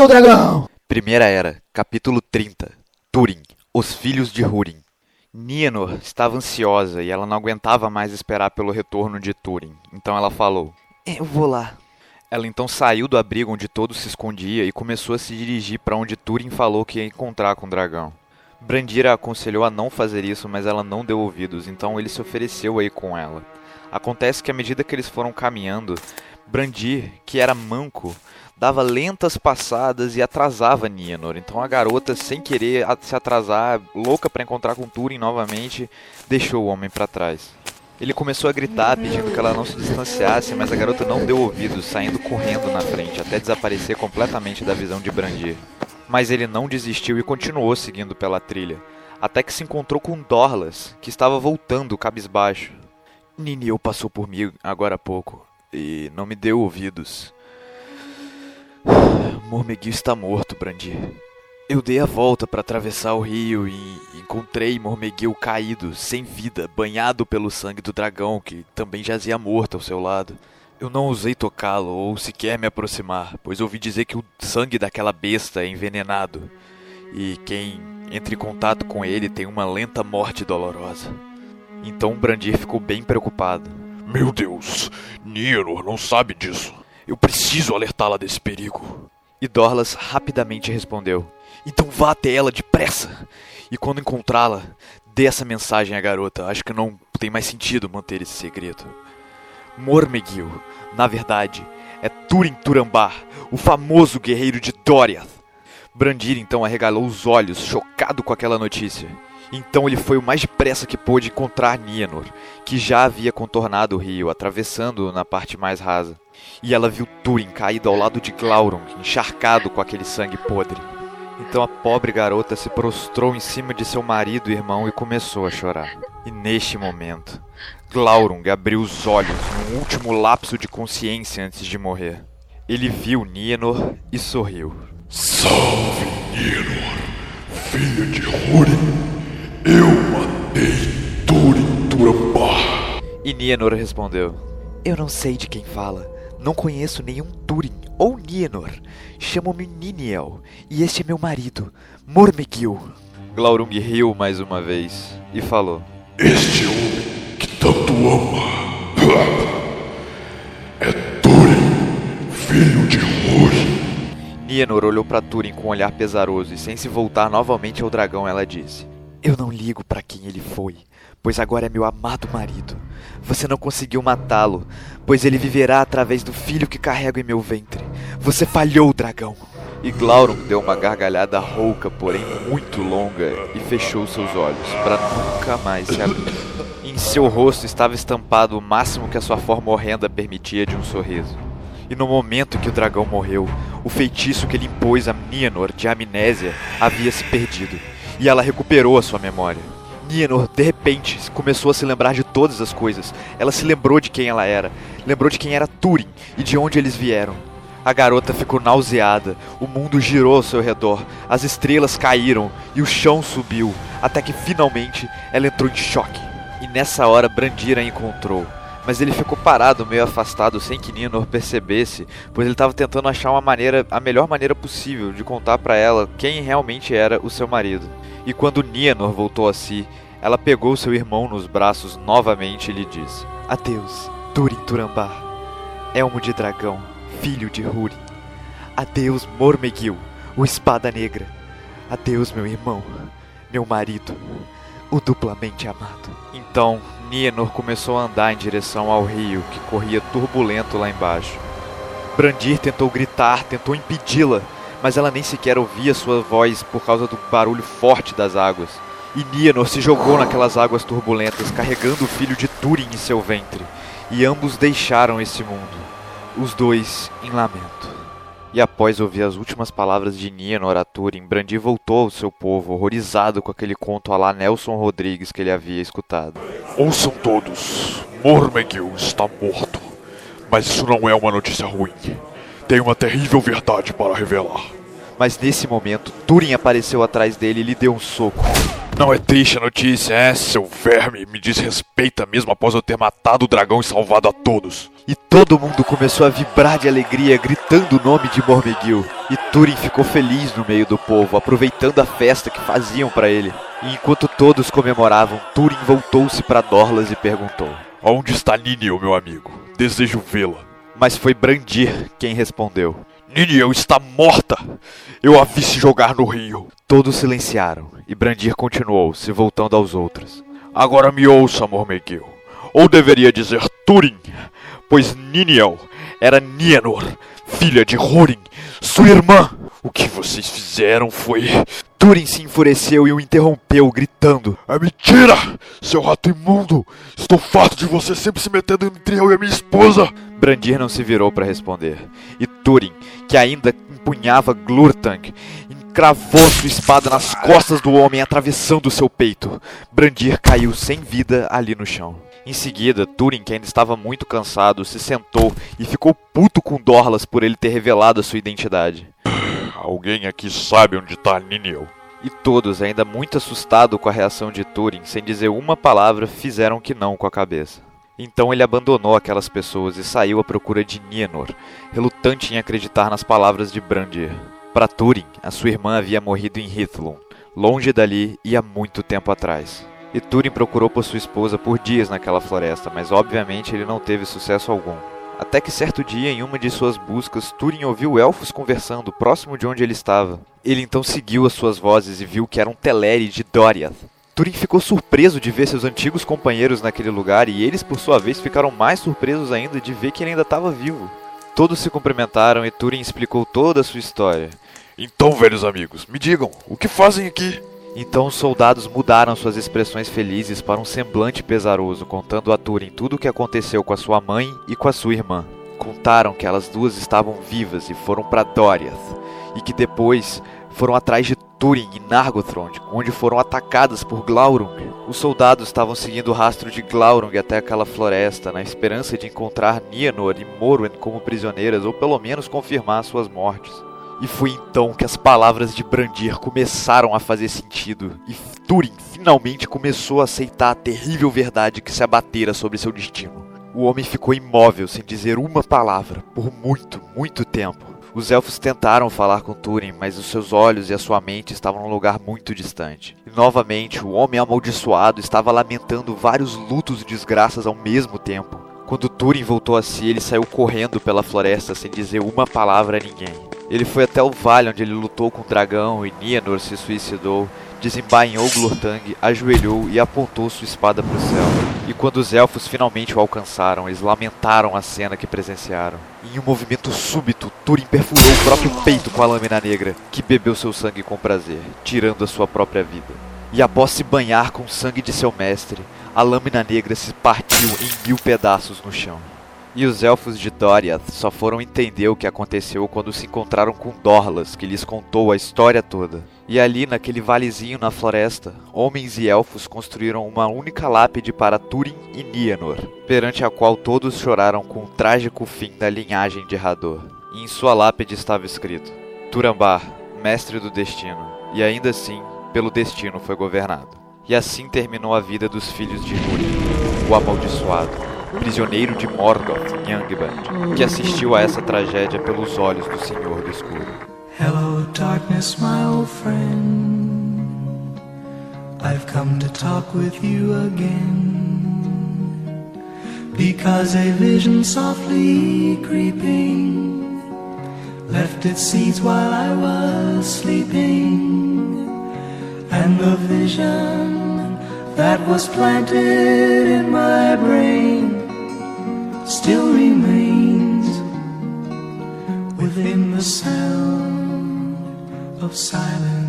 o dragão! Primeira Era, capítulo 30 Túrin, os filhos de Húrin. Nienor estava ansiosa e ela não aguentava mais esperar pelo retorno de Túrin, então ela falou: Eu vou lá. Ela então saiu do abrigo onde todo se escondia e começou a se dirigir para onde Túrin falou que ia encontrar com o dragão. Brandira aconselhou a não fazer isso, mas ela não deu ouvidos, então ele se ofereceu a ir com ela. Acontece que à medida que eles foram caminhando, Brandir, que era manco, dava lentas passadas e atrasava Nienor. Então a garota, sem querer se atrasar, louca para encontrar com Túrin novamente, deixou o homem para trás. Ele começou a gritar, pedindo que ela não se distanciasse, mas a garota não deu ouvidos, saindo correndo na frente, até desaparecer completamente da visão de Brandir. Mas ele não desistiu e continuou seguindo pela trilha, até que se encontrou com Dorlas, que estava voltando cabisbaixo. Ninil passou por mim agora há pouco e não me deu ouvidos. Mormeguil está morto, Brandir. Eu dei a volta para atravessar o rio e encontrei Mormeguil caído, sem vida, banhado pelo sangue do dragão que também jazia morto ao seu lado. Eu não ousei tocá-lo ou sequer me aproximar, pois ouvi dizer que o sangue daquela besta é envenenado e quem entra em contato com ele tem uma lenta morte dolorosa. Então Brandir ficou bem preocupado. Meu Deus, Nienor não sabe disso. Eu preciso alertá-la desse perigo. E Dorlas rapidamente respondeu: Então vá até ela depressa. E quando encontrá-la, dê essa mensagem à garota. Acho que não tem mais sentido manter esse segredo. Mormegil, na verdade, é Turin Turambar, o famoso guerreiro de Doriath. Brandir então arregalou os olhos, chocado com aquela notícia. Então ele foi o mais depressa que pôde encontrar Nienor, que já havia contornado o rio, atravessando-o na parte mais rasa. E ela viu Túrin caído ao lado de Glauron, encharcado com aquele sangue podre. Então a pobre garota se prostrou em cima de seu marido e irmão e começou a chorar. E neste momento, Glaurung abriu os olhos num último lapso de consciência antes de morrer. Ele viu Nienor e sorriu. Salve, Nienor, filha de Húrin! Eu matei Túrin Turambar. E Nienor respondeu: Eu não sei de quem fala. Não conheço nenhum Túrin ou Nienor. Chamo-me Niniel e este é meu marido, Mormegil. Glaurung riu mais uma vez e falou: Este homem que tanto ama é Túrin, filho de Húrin. Nienor olhou para Túrin com um olhar pesaroso e sem se voltar novamente ao dragão, ela disse: eu não ligo para quem ele foi, pois agora é meu amado marido. Você não conseguiu matá-lo, pois ele viverá através do filho que carrego em meu ventre. Você falhou, dragão. E Glaurung deu uma gargalhada rouca, porém muito longa, e fechou seus olhos, para nunca mais se abrir. Em seu rosto estava estampado o máximo que a sua forma horrenda permitia de um sorriso. E no momento que o dragão morreu, o feitiço que ele impôs a Nienor de amnésia havia se perdido e ela recuperou a sua memória. Nienor, de repente, começou a se lembrar de todas as coisas. Ela se lembrou de quem ela era, lembrou de quem era Túrin e de onde eles vieram. A garota ficou nauseada, o mundo girou ao seu redor, as estrelas caíram e o chão subiu, até que finalmente ela entrou em choque. E nessa hora Brandira a encontrou mas ele ficou parado, meio afastado, sem que Nienor percebesse, pois ele estava tentando achar uma maneira, a melhor maneira possível de contar para ela quem realmente era o seu marido. E quando Nienor voltou a si, ela pegou seu irmão nos braços novamente e lhe disse: Adeus, Turin Turambar, elmo de dragão, filho de Húrin. Adeus, Mormegil, o espada negra. Adeus, meu irmão, meu marido, o duplamente amado. Então, Nienor começou a andar em direção ao rio, que corria turbulento lá embaixo. Brandir tentou gritar, tentou impedi-la, mas ela nem sequer ouvia sua voz por causa do barulho forte das águas. E Nienor se jogou naquelas águas turbulentas, carregando o filho de Túrin em seu ventre, e ambos deixaram esse mundo, os dois em lamento. E após ouvir as últimas palavras de Nienor a Túrin, Brandir voltou ao seu povo, horrorizado com aquele conto a lá Nelson Rodrigues que ele havia escutado. Ouçam todos, Mormegil está morto. Mas isso não é uma notícia ruim. Tem uma terrível verdade para revelar. Mas nesse momento, Túrin apareceu atrás dele e lhe deu um soco. Não é triste a notícia, é, seu verme? Me desrespeita mesmo após eu ter matado o dragão e salvado a todos. E todo mundo começou a vibrar de alegria, gritando o nome de Mormegil. E Turin ficou feliz no meio do povo, aproveitando a festa que faziam para ele. E enquanto todos comemoravam, Turin voltou-se para Dorlas e perguntou: Onde está Niniel, meu amigo? Desejo vê-la. Mas foi Brandir quem respondeu: Niniel está morta! Eu a vi se jogar no rio. Todos silenciaram, e Brandir continuou, se voltando aos outros. Agora me ouça, Mormegil. Ou deveria dizer Turin, pois Niniel era Nienor, filha de Húrin, sua irmã. O que vocês fizeram foi. Turin se enfureceu e o interrompeu, gritando: É mentira! Seu rato imundo! Estou farto de você sempre se metendo entre eu e a minha esposa! Brandir não se virou para responder. E Turin, que ainda empunhava Glurtang, encravou sua espada nas costas do homem, atravessando seu peito. Brandir caiu sem vida ali no chão. Em seguida, Turin, que ainda estava muito cansado, se sentou e ficou puto com Dorlas por ele ter revelado a sua identidade. Alguém aqui sabe onde está Niniel? E todos, ainda muito assustados com a reação de Turin, sem dizer uma palavra, fizeram que não com a cabeça. Então ele abandonou aquelas pessoas e saiu à procura de Nienor, relutante em acreditar nas palavras de Brandir. Para Turin, a sua irmã havia morrido em Hithlum, longe dali e há muito tempo atrás. E Turin procurou por sua esposa por dias naquela floresta, mas obviamente ele não teve sucesso algum. Até que certo dia, em uma de suas buscas, Turin ouviu elfos conversando próximo de onde ele estava. Ele então seguiu as suas vozes e viu que eram Teleri de Doriath. Turin ficou surpreso de ver seus antigos companheiros naquele lugar e eles, por sua vez, ficaram mais surpresos ainda de ver que ele ainda estava vivo. Todos se cumprimentaram e Turin explicou toda a sua história. Então, velhos amigos, me digam, o que fazem aqui? Então os soldados mudaram suas expressões felizes para um semblante pesaroso, contando a Turin tudo o que aconteceu com a sua mãe e com a sua irmã. Contaram que elas duas estavam vivas e foram para Doriath, e que depois foram atrás de Turin e Nargothrond, onde foram atacadas por Glaurung. Os soldados estavam seguindo o rastro de Glaurung até aquela floresta, na esperança de encontrar Nienor e Morwen como prisioneiras, ou pelo menos confirmar suas mortes. E foi então que as palavras de Brandir começaram a fazer sentido, e Turin finalmente começou a aceitar a terrível verdade que se abatera sobre seu destino. O homem ficou imóvel sem dizer uma palavra por muito, muito tempo. Os elfos tentaram falar com Turin, mas os seus olhos e a sua mente estavam num lugar muito distante. E novamente, o homem amaldiçoado estava lamentando vários lutos e desgraças ao mesmo tempo. Quando Turin voltou a si, ele saiu correndo pela floresta sem dizer uma palavra a ninguém. Ele foi até o vale onde ele lutou com o dragão e Nienor se suicidou, desembainhou Glortang, ajoelhou e apontou sua espada para o céu. E quando os elfos finalmente o alcançaram, eles lamentaram a cena que presenciaram. Em um movimento súbito, Turin perfurou o próprio peito com a lâmina negra, que bebeu seu sangue com prazer, tirando a sua própria vida. E após se banhar com o sangue de seu mestre, a lâmina negra se partiu em mil pedaços no chão. E os elfos de Doriath só foram entender o que aconteceu quando se encontraram com Dorlas, que lhes contou a história toda. E ali, naquele valezinho na floresta, homens e elfos construíram uma única lápide para Turin e Nienor, perante a qual todos choraram com o trágico fim da linhagem de Hador. E em sua lápide estava escrito: Turambar, mestre do destino, e ainda assim, pelo destino foi governado. E assim terminou a vida dos filhos de Húrin, o amaldiçoado prisioneiro de Morgoth, Youngband, que assistiu a essa tragédia pelos olhos do Senhor do Escuro. Hello, darkness, my old friend. I've come to talk with you again. Because a vision softly creeping left its seeds while I was sleeping. And the vision that was planted in my brain still remains within the sound of silence.